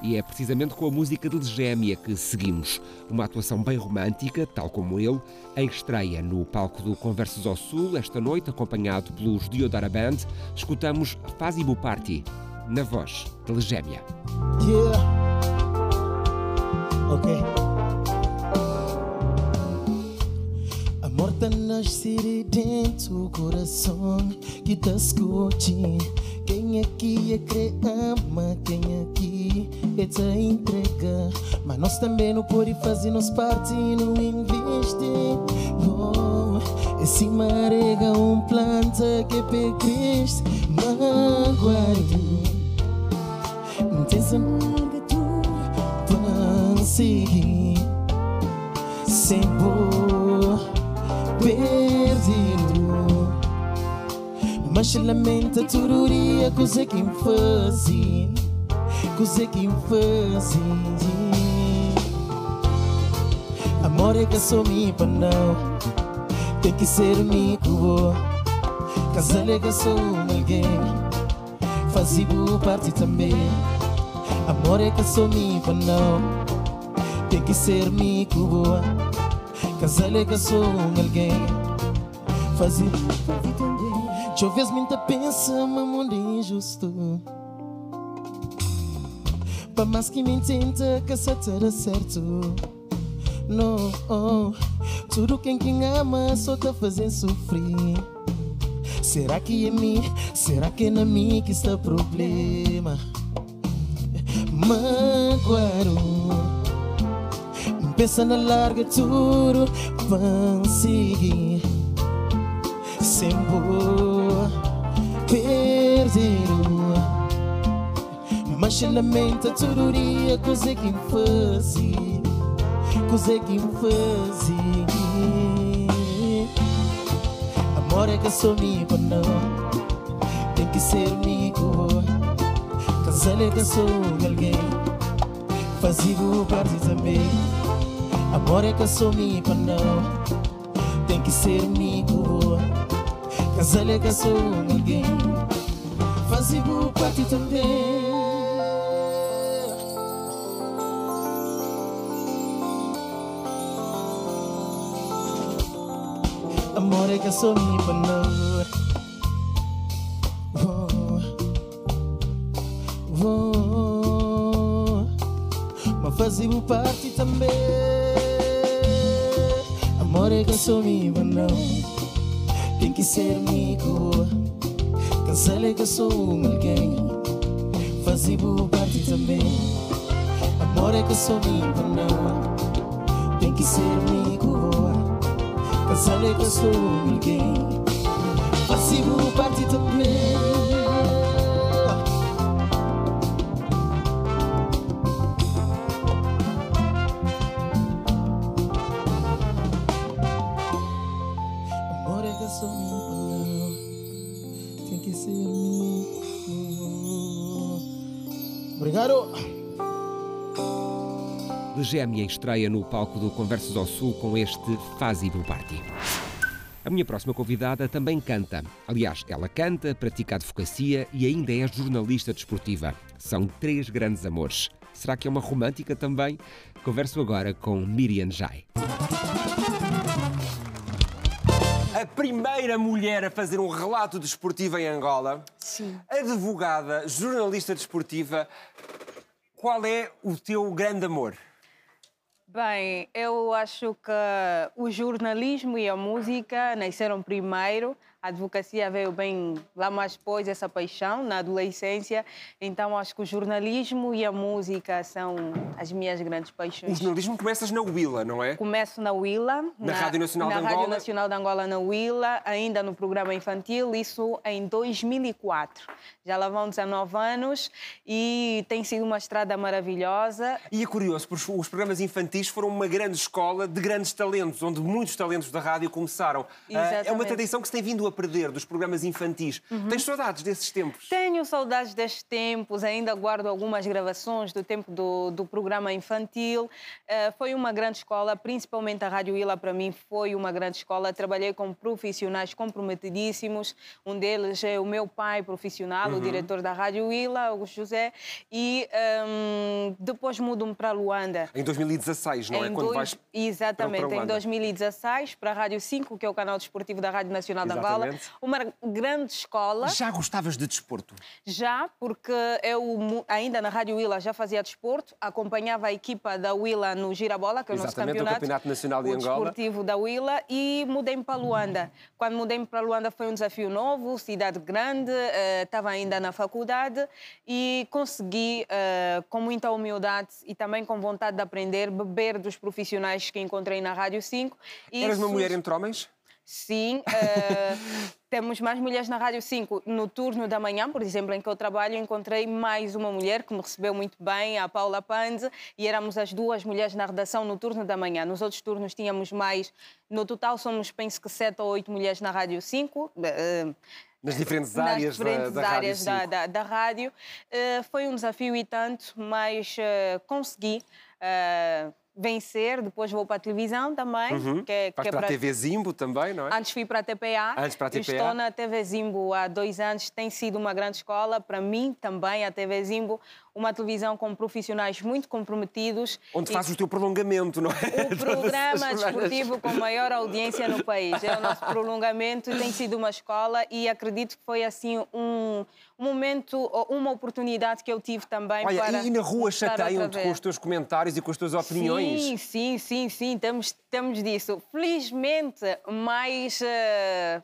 E é precisamente com a música de Legémia que seguimos. Uma atuação bem romântica, tal como ele, em estreia no palco do Conversos ao Sul, esta noite, acompanhado pelos Diodara Band, escutamos Fazibu Party, na voz de Legémia. Yeah. Ok. A morte nascer dentro do coração que te escute. Quem aqui é que ama, quem aqui é te entrega. Mas nós também não podemos fazer nos parte e não investir. Oh, esse marega um planta que é Cristo, magoado. Não tem nada tu para seguir. Sem boa, perdido. Mas se lamenta tudo dia, coisa que me fazia. Amor é que sou para não, tem que ser amigo. Casal é que sou alguém, fazia parte também. Amor é que sou para não, tem que ser amigo boa. Casal é que sou alguém, fazia parte também. Já vez muita pensa, mundo injusto. Para mais que me tenta, que só terá certo. Não, oh, tudo quem quem ama só tá fazendo sofrer. Será que é mim? Será que é na mim que está o problema? Magoaram. Pensa na larga tudo, vão seguir. Sem boa, perderam. Mas se lamenta dia, coisa que me fazia, coisa que me fazia. Amor é que sou amigo, não, tem que ser amigo. Casal é que sou alguém, fazia parte também. Amor é que sou amigo, não, tem que ser amigo. Casal é que sou alguém, fazia parte também. Amor é Sou alguém. Fazia parte também. Amor é que sou para não. Tem que ser amigo. Casal é que sou alguém Faço parte também Legémia estreia no palco do Conversas ao Sul com este Fazibo Party. A minha próxima convidada também canta. Aliás, ela canta, pratica advocacia e ainda é jornalista desportiva. São três grandes amores. Será que é uma romântica também? Converso agora com Miriam Jai. A primeira mulher a fazer um relato desportivo em Angola. Sim. Advogada, jornalista desportiva. Qual é o teu grande amor? Bem, eu acho que o jornalismo e a música nasceram primeiro. A advocacia veio bem lá mais depois, essa paixão, na adolescência. Então, acho que o jornalismo e a música são as minhas grandes O paixões. jornalismo começas na Willa, não é? Começo na Willa. Na Rádio Nacional na de Rádio Angola. Nacional de Angola, na Willa, ainda no programa infantil, isso em 2004. Já lá vão 19 anos e tem sido uma estrada maravilhosa. E é curioso, porque os programas infantis foram uma grande escola de grandes talentos, onde muitos talentos da rádio começaram. Ah, É uma Exatamente. tradição que se tem vindo a perder dos programas infantis. Uhum. Tens saudades desses tempos? Tenho saudades destes tempos, ainda guardo algumas gravações do tempo do, do programa infantil. Eh, foi uma grande escola, principalmente a Rádio Ilha para mim foi uma grande escola. Trabalhei com profissionais comprometidíssimos. Um deles é o meu pai profissional, o Uhum. diretor da Rádio Ilha, Augusto José. E ehm, depois mudo-me para Luanda. Em 2016, não é? Em Quando dois- vais Exatamente, para- para em Luanda. 2016, para a Rádio 5, que é o canal desportivo da Rádio Nacional de Angola. Exatamente. uma grande escola. Já gostavas de desporto? Já, porque eu ainda na Rádio Willa já fazia desporto, acompanhava a equipa da Willa no Girabola, que é o nosso Exatamente, o campeonato. Campeonato Nacional de o Angola. desportivo da Willa e mudei-me para Luanda. Quando mudei-me para Luanda foi um desafio novo, cidade grande, eh, estava ainda na faculdade e consegui, eh, com muita humildade e também com vontade de aprender, beber dos profissionais que encontrei na Rádio 5. E Eras uma mulher entre homens? Sim, eh, temos mais mulheres na Rádio 5. No turno da manhã, por exemplo, em que eu trabalho, encontrei mais uma mulher que me recebeu muito bem, a Paula Panze, e éramos as duas mulheres na redação no turno da manhã. Nos outros turnos tínhamos mais. No total, somos, penso que, sete ou oito mulheres na Rádio 5. eh, Nas diferentes nas áreas da- diferentes da, Rádio áreas da, 5. da- da rádio. Eh, foi um desafio e tanto, mas eh, consegui eh, vencer. Depois vou para a televisão também. Uhum. Que, é- que é para a TV Zimbo também, não é? Antes fui para a TPA. Antes para a TPA. Estou na TV Zimbo há dois anos. Tem sido uma grande escola. Para mim também, a TV Zimbo, uma televisão com profissionais muito comprometidos. Onde E fazes o teu prolongamento, não é? o programa desportivo com maior audiência no país. É o nosso prolongamento, tem sido uma escola e acredito que foi assim um, um momento, uma oportunidade que eu tive também Olha, para. e na rua chateiam-te com os teus comentários e com as tuas opiniões? Sim, sim, sim, sim, temos, temos disso. Felizmente, mais eh,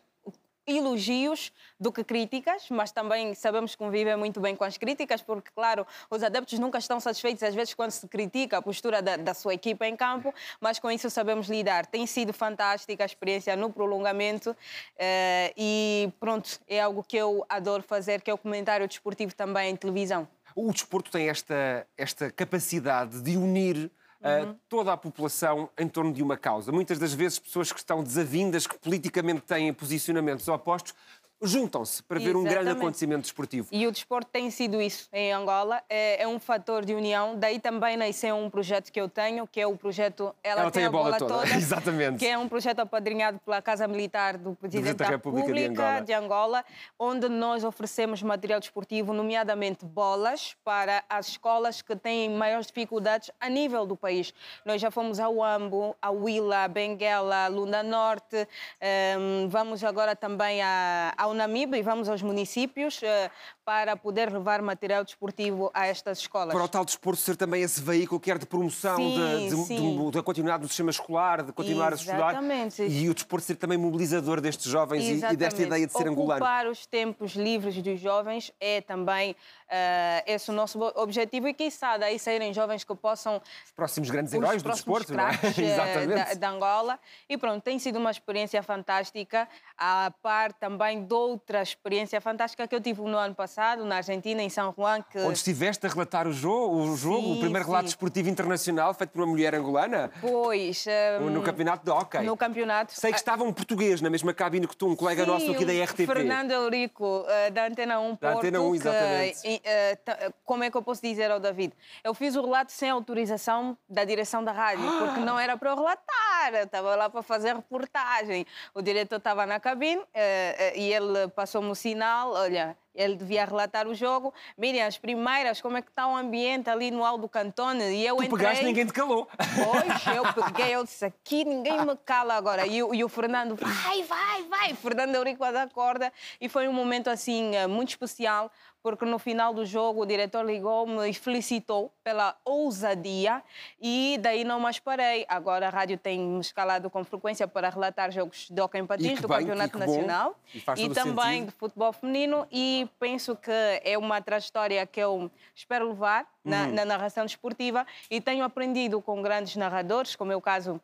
elogios do que críticas, mas também sabemos conviver muito bem com as críticas, porque, claro, os adeptos nunca estão satisfeitos, às vezes, quando se critica a postura da, da sua equipa em campo, mas com isso sabemos lidar. Tem sido fantástica a experiência no prolongamento eh, e, pronto, é algo que eu adoro fazer, que é o comentário desportivo também em televisão. O desporto tem esta, esta capacidade de unir Uhum. toda a população em torno de uma causa. Muitas das vezes, pessoas que estão desavindas, que politicamente têm posicionamentos opostos, juntam-se para ver um grande Exatamente. acontecimento desportivo. E o desporto tem sido isso em Angola, é, é um fator de união. Daí também nasceu um projeto que eu tenho, que é o projeto Ela, Ela tem a bola toda. Exatamente. Que é um projeto apadrinhado pela Casa Militar do Presidente da da República de Angola. de Angola, onde nós oferecemos material desportivo, nomeadamente bolas, para as escolas que têm maiores dificuldades a nível do país. Nós já fomos ao Ambo, a Willa, a Benguela, a Lunda Norte, ehm, vamos agora também a- ao Namibe e vamos aos municípios eh, para poder levar material desportivo a estas escolas. Para o tal desporto ser também esse veículo quer de promoção Sim, de- de- sim. de- da continuidade do sistema escolar, de continuar a estudar. Exatamente. E o desporto ser também mobilizador destes jovens e- e, desta Exatamente. ideia de ser angolano. Ocupar os tempos livres dos jovens é também eh, esse o nosso objetivo e, quiçá, daí saírem jovens que possam Os próximos grandes heróis do desporto, não é? eh, Exatamente. Da, da Angola. E pronto, tem sido uma experiência fantástica, a par também de outra experiência fantástica que eu tive no ano passado, na Argentina, em São Juan, que Onde estiveste a relatar o jogo, o, jogo, o Sim, primeiro relato sim. desportivo internacional feito por uma mulher angolana? depois... eh, No campeonato de hockey. No campeonato. Sei que estava um português na mesma cabine que tu, um colega Sim, nosso aqui da o RTP. Fernando Eurico, eh, da Antena 1 Da. Antena 1, que, exatamente. eh, eh, como é que eu posso dizer ao David? Eu fiz o relato sem autorização da direção da rádio, porque não era para eu relatar, eu estava lá para fazer reportagem. O diretor estava na cabine eh, e ele passou-me o sinal, olha... Ele devia relatar o jogo. Miriam, as primeiras, como é que está o ambiente ali no Aldo Cantone? E eu Tu entrei... pegaste, ninguém te calou. Pois, eu peguei, eu disse aqui ninguém me cala agora. E, o- e o Fernando, vai, vai, vai. Fernando Eurico da corda. E foi um momento assim eh, muito especial, porque no final do jogo o diretor ligou-me e felicitou pela ousadia e daí não mais parei. Agora a rádio tem me escalado com frequência para relatar jogos de hockey em E patins do bem, Campeonato e bom. Nacional E o também sentido. de futebol feminino e penso que é uma trajetória que eu espero levar na, Uhum. na narração desportiva e tenho aprendido com grandes narradores, como é o caso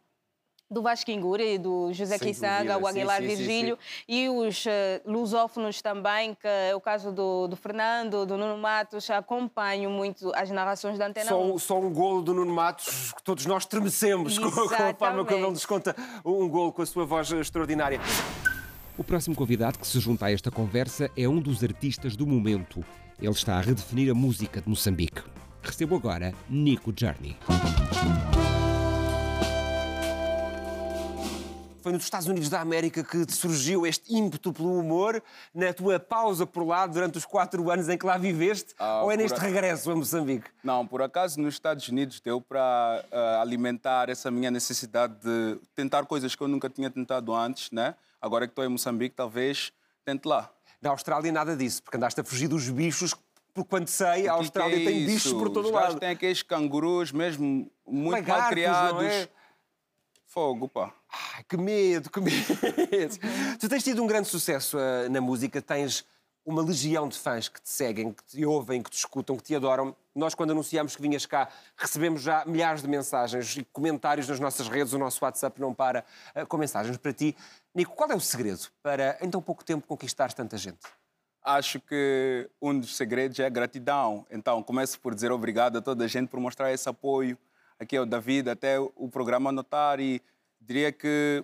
do Vasco Inguri, do José Sem Quissanga, dúvida, o Aguilar sim, sim, sim, Virgílio e os eh, lusófonos também, que é o caso do, do Fernando, do Nuno Matos, acompanho muito as narrações da Antena Só, 1. um- só um golo do Nuno Matos, que todos nós tremecemos com, com a forma como ele nos conta um golo com a sua voz extraordinária. O próximo convidado que se junta a esta conversa é um dos artistas do momento. Ele está a redefinir a música de Moçambique. Recebo agora Nico Journey. Foi nos Estados Unidos da América que surgiu este ímpeto pelo humor, na tua pausa por lá durante os quatro anos em que lá viveste, Ah, ou é por neste a- regresso a Moçambique? Não, por acaso nos Estados Unidos deu para ah, alimentar essa minha necessidade de tentar coisas que eu nunca tinha tentado antes, né? Agora que estou em Moçambique, talvez tente lá. Na Austrália nada disso, porque andaste a fugir dos bichos, porque quando sei, a Austrália é tem bichos por todo Os lado. têm aqueles cangurus mesmo muito Lagartos, mal criados. é? Fogo, pá. Ai, que medo, que medo. tu tens tido um grande sucesso ah, na música, tens uma legião de fãs que te seguem, que te ouvem, que te escutam, que te adoram. Nós, quando anunciámos que vinhas cá, recebemos já milhares de mensagens e comentários nas nossas redes, o nosso WhatsApp não para ah, com mensagens para ti. Nico, qual é o segredo para, em tão pouco tempo, conquistares tanta gente? Acho que um dos segredos é a gratidão. Então, começo por dizer obrigado a toda a gente por mostrar esse apoio. Aqui é o David, até o programa notar e diria que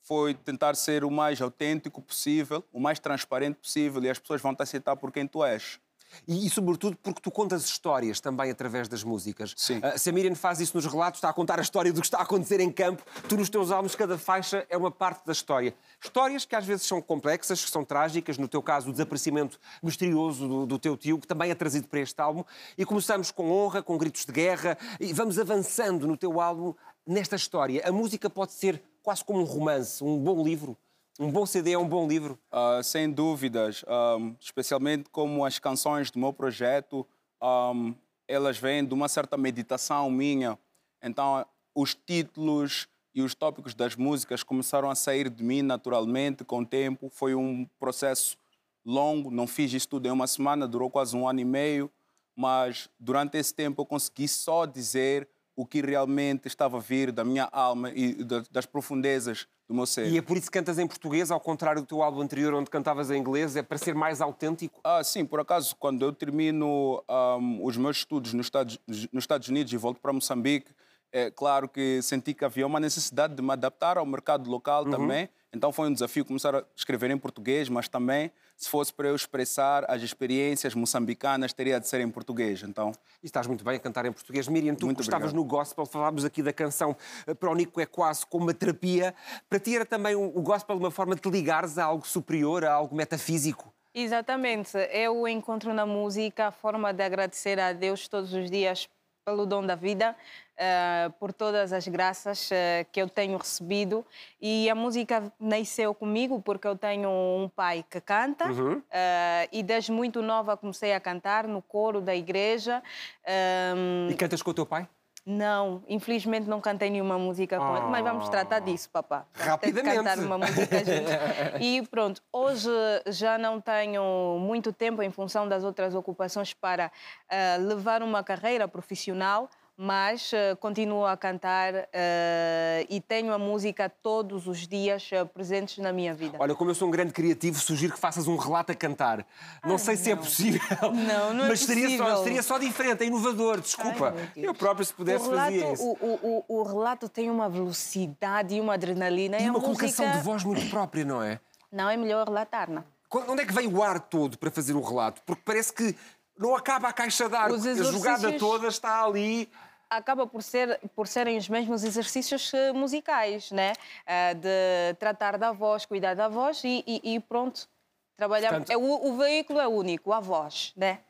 foi tentar ser o mais autêntico possível, o mais transparente possível e as pessoas vão te aceitar por quem tu és. E, e, sobretudo porque tu contas histórias também através das músicas. Sim. Ah, se a Miriam faz isso nos relatos, está a contar a história do que está a acontecer em campo. Tu, nos teus álbuns, cada faixa é uma parte da história. Histórias que às vezes são complexas, que são trágicas. No teu caso, o desaparecimento misterioso do, do teu tio, que também é trazido para este álbum. E começamos com honra, com gritos de guerra, e vamos avançando no teu álbum nesta história. A música pode ser quase como um romance, um bom livro. Um bom CD é um bom livro? Uh, sem dúvidas, um, especialmente como as canções do meu projeto, um, elas vêm de uma certa meditação minha. Então, os títulos e os tópicos das músicas começaram a sair de mim naturalmente, com o tempo. Foi um processo longo, não fiz isso tudo em uma semana, durou quase um ano e meio, mas durante esse tempo eu consegui só dizer o que realmente estava a vir da minha alma e das profundezas do meu ser. E é por isso que cantas em português, ao contrário do teu álbum anterior, onde cantavas em inglês, é para ser mais autêntico? Ah, sim, por acaso, quando eu termino um, os meus estudos nos Estados, nos Estados Unidos e volto para Moçambique, é claro que senti que havia uma necessidade de me adaptar ao mercado local Uhum. também. Então foi um desafio começar a escrever em português, mas também, se fosse para eu expressar as experiências moçambicanas, teria de ser em português. Então, E estás muito bem a cantar em português. Miriam, tu Muito estavas obrigado. no gospel, falámos aqui da canção eh, para o Nico é quase como uma terapia. Para ti era também o o gospel uma forma de te ligares a algo superior, a algo metafísico? Exatamente. Eu encontro na música a forma de agradecer a Deus todos os dias pelo dom da vida, eh, por todas as graças eh, que eu tenho recebido. E a música nasceu comigo porque eu tenho um pai que canta Uhum. eh, e desde muito nova comecei a cantar no coro da igreja. Ehm, E cantas com o teu pai? Não, infelizmente não cantei nenhuma música com ele, mas vamos tratar disso, papá. Rapidamente. cantar uma música juntos. E pronto, hoje já não tenho muito tempo em função das outras ocupações para ah, levar uma carreira profissional, mas ah, continuo a cantar ah, e tenho a música todos os dias ah, presentes na minha vida. Olha, como eu sou um grande criativo, sugiro que faças um relato a cantar. Não sei se é possível. Não, não é mas seria só, possível. seria só diferente, é inovador, desculpa. Ai, eu próprio, se pudesse, o, relato, fazia isso. o, o, o, relato tem uma velocidade e uma adrenalina. E a uma colocação música... de voz muito própria, não é? Não, é melhor relatar, não? Onde é que vem o ar todo para fazer o relato? Porque parece que não acaba a caixa de ar. Os A jogada toda está ali. Acaba por, ser, por serem os mesmos exercícios eh, musicais, né? Eh, de tratar da voz, cuidar da voz e, e- e pronto. Trabalhar. Portanto- é, o, o veículo é único, a voz, né?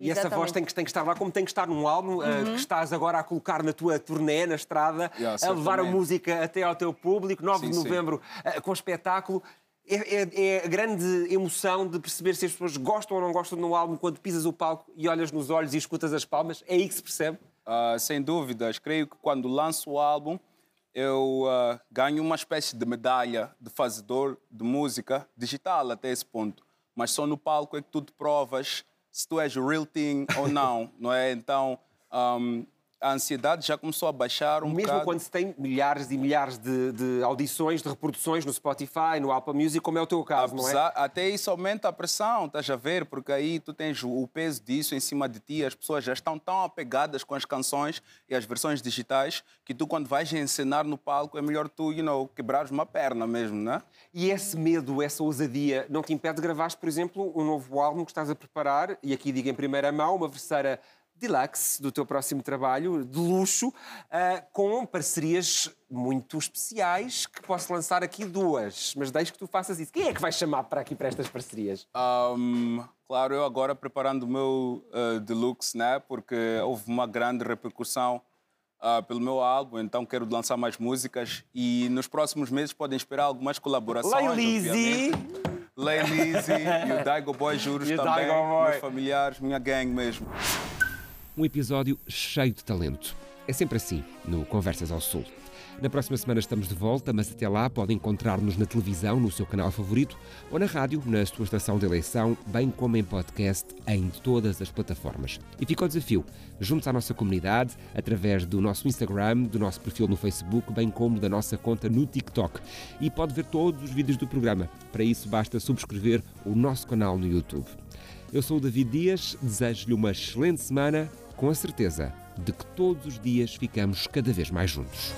E essa voz tem que, tem que estar lá, como tem que estar num álbum eh, Uhum. que estás agora a colocar na tua turnê, na estrada, Yeah, a levar a música até ao teu público, 9 Sim, de novembro, eh, com espetáculo. É, é- é a grande emoção de perceber se as pessoas gostam ou não gostam do álbum quando pisas o palco e olhas nos olhos e escutas as palmas. É aí que se percebe. Ah, sem dúvidas, creio que quando lanço o álbum, eu ah, ganho uma espécie de medalha de fazedor de música digital até esse ponto. Mas só no palco é que tu te provas se tu és o real thing ou não, não é? Então, ahm, a ansiedade já começou a baixar um Mesmo bocado. quando se tem milhares e milhares de, de audições, de reproduções no Spotify, no Apple Music, como é o teu caso, não é? Apesar- Até isso aumenta a pressão, estás a ver? Porque aí tu tens o peso disso em cima de ti, as pessoas já estão tão apegadas com as canções e as versões digitais que tu, quando vais encenar no palco, é melhor tu, you know, quebrares uma perna mesmo, né? E esse medo, essa ousadia, não te impede de gravares, por exemplo, um novo álbum que estás a preparar, e aqui digo em primeira mão, uma verseira deluxe do teu próximo trabalho, de luxo, uh, com parcerias muito especiais, que posso lançar aqui duas, mas deixo que tu faças isso. Quem é que vai chamar para aqui para estas parcerias? Um, claro, eu agora preparando o meu uh, deluxe, né? porque houve uma grande repercussão uh, pelo meu álbum, então quero lançar mais músicas e nos próximos meses podem esperar algumas colaborações. Lizzy! Lizzy e o Daigo Boy Juros também, meus familiares, minha gang mesmo. Um episódio cheio de talento. É sempre assim, no Conversas ao Sul. Na próxima semana estamos de volta, mas até lá pode encontrar-nos na televisão, no seu canal favorito, ou na rádio, na sua estação de eleição, bem como em podcast em todas as plataformas. E fica o desafio: junte-se à nossa comunidade através do nosso Instagram, do nosso perfil no Facebook, bem como da nossa conta no TikTok. E pode ver todos os vídeos do programa. Para isso, basta subscrever o nosso canal no YouTube. Eu sou o David Dias, desejo-lhe uma excelente semana com a certeza de que todos os dias ficamos cada vez mais juntos.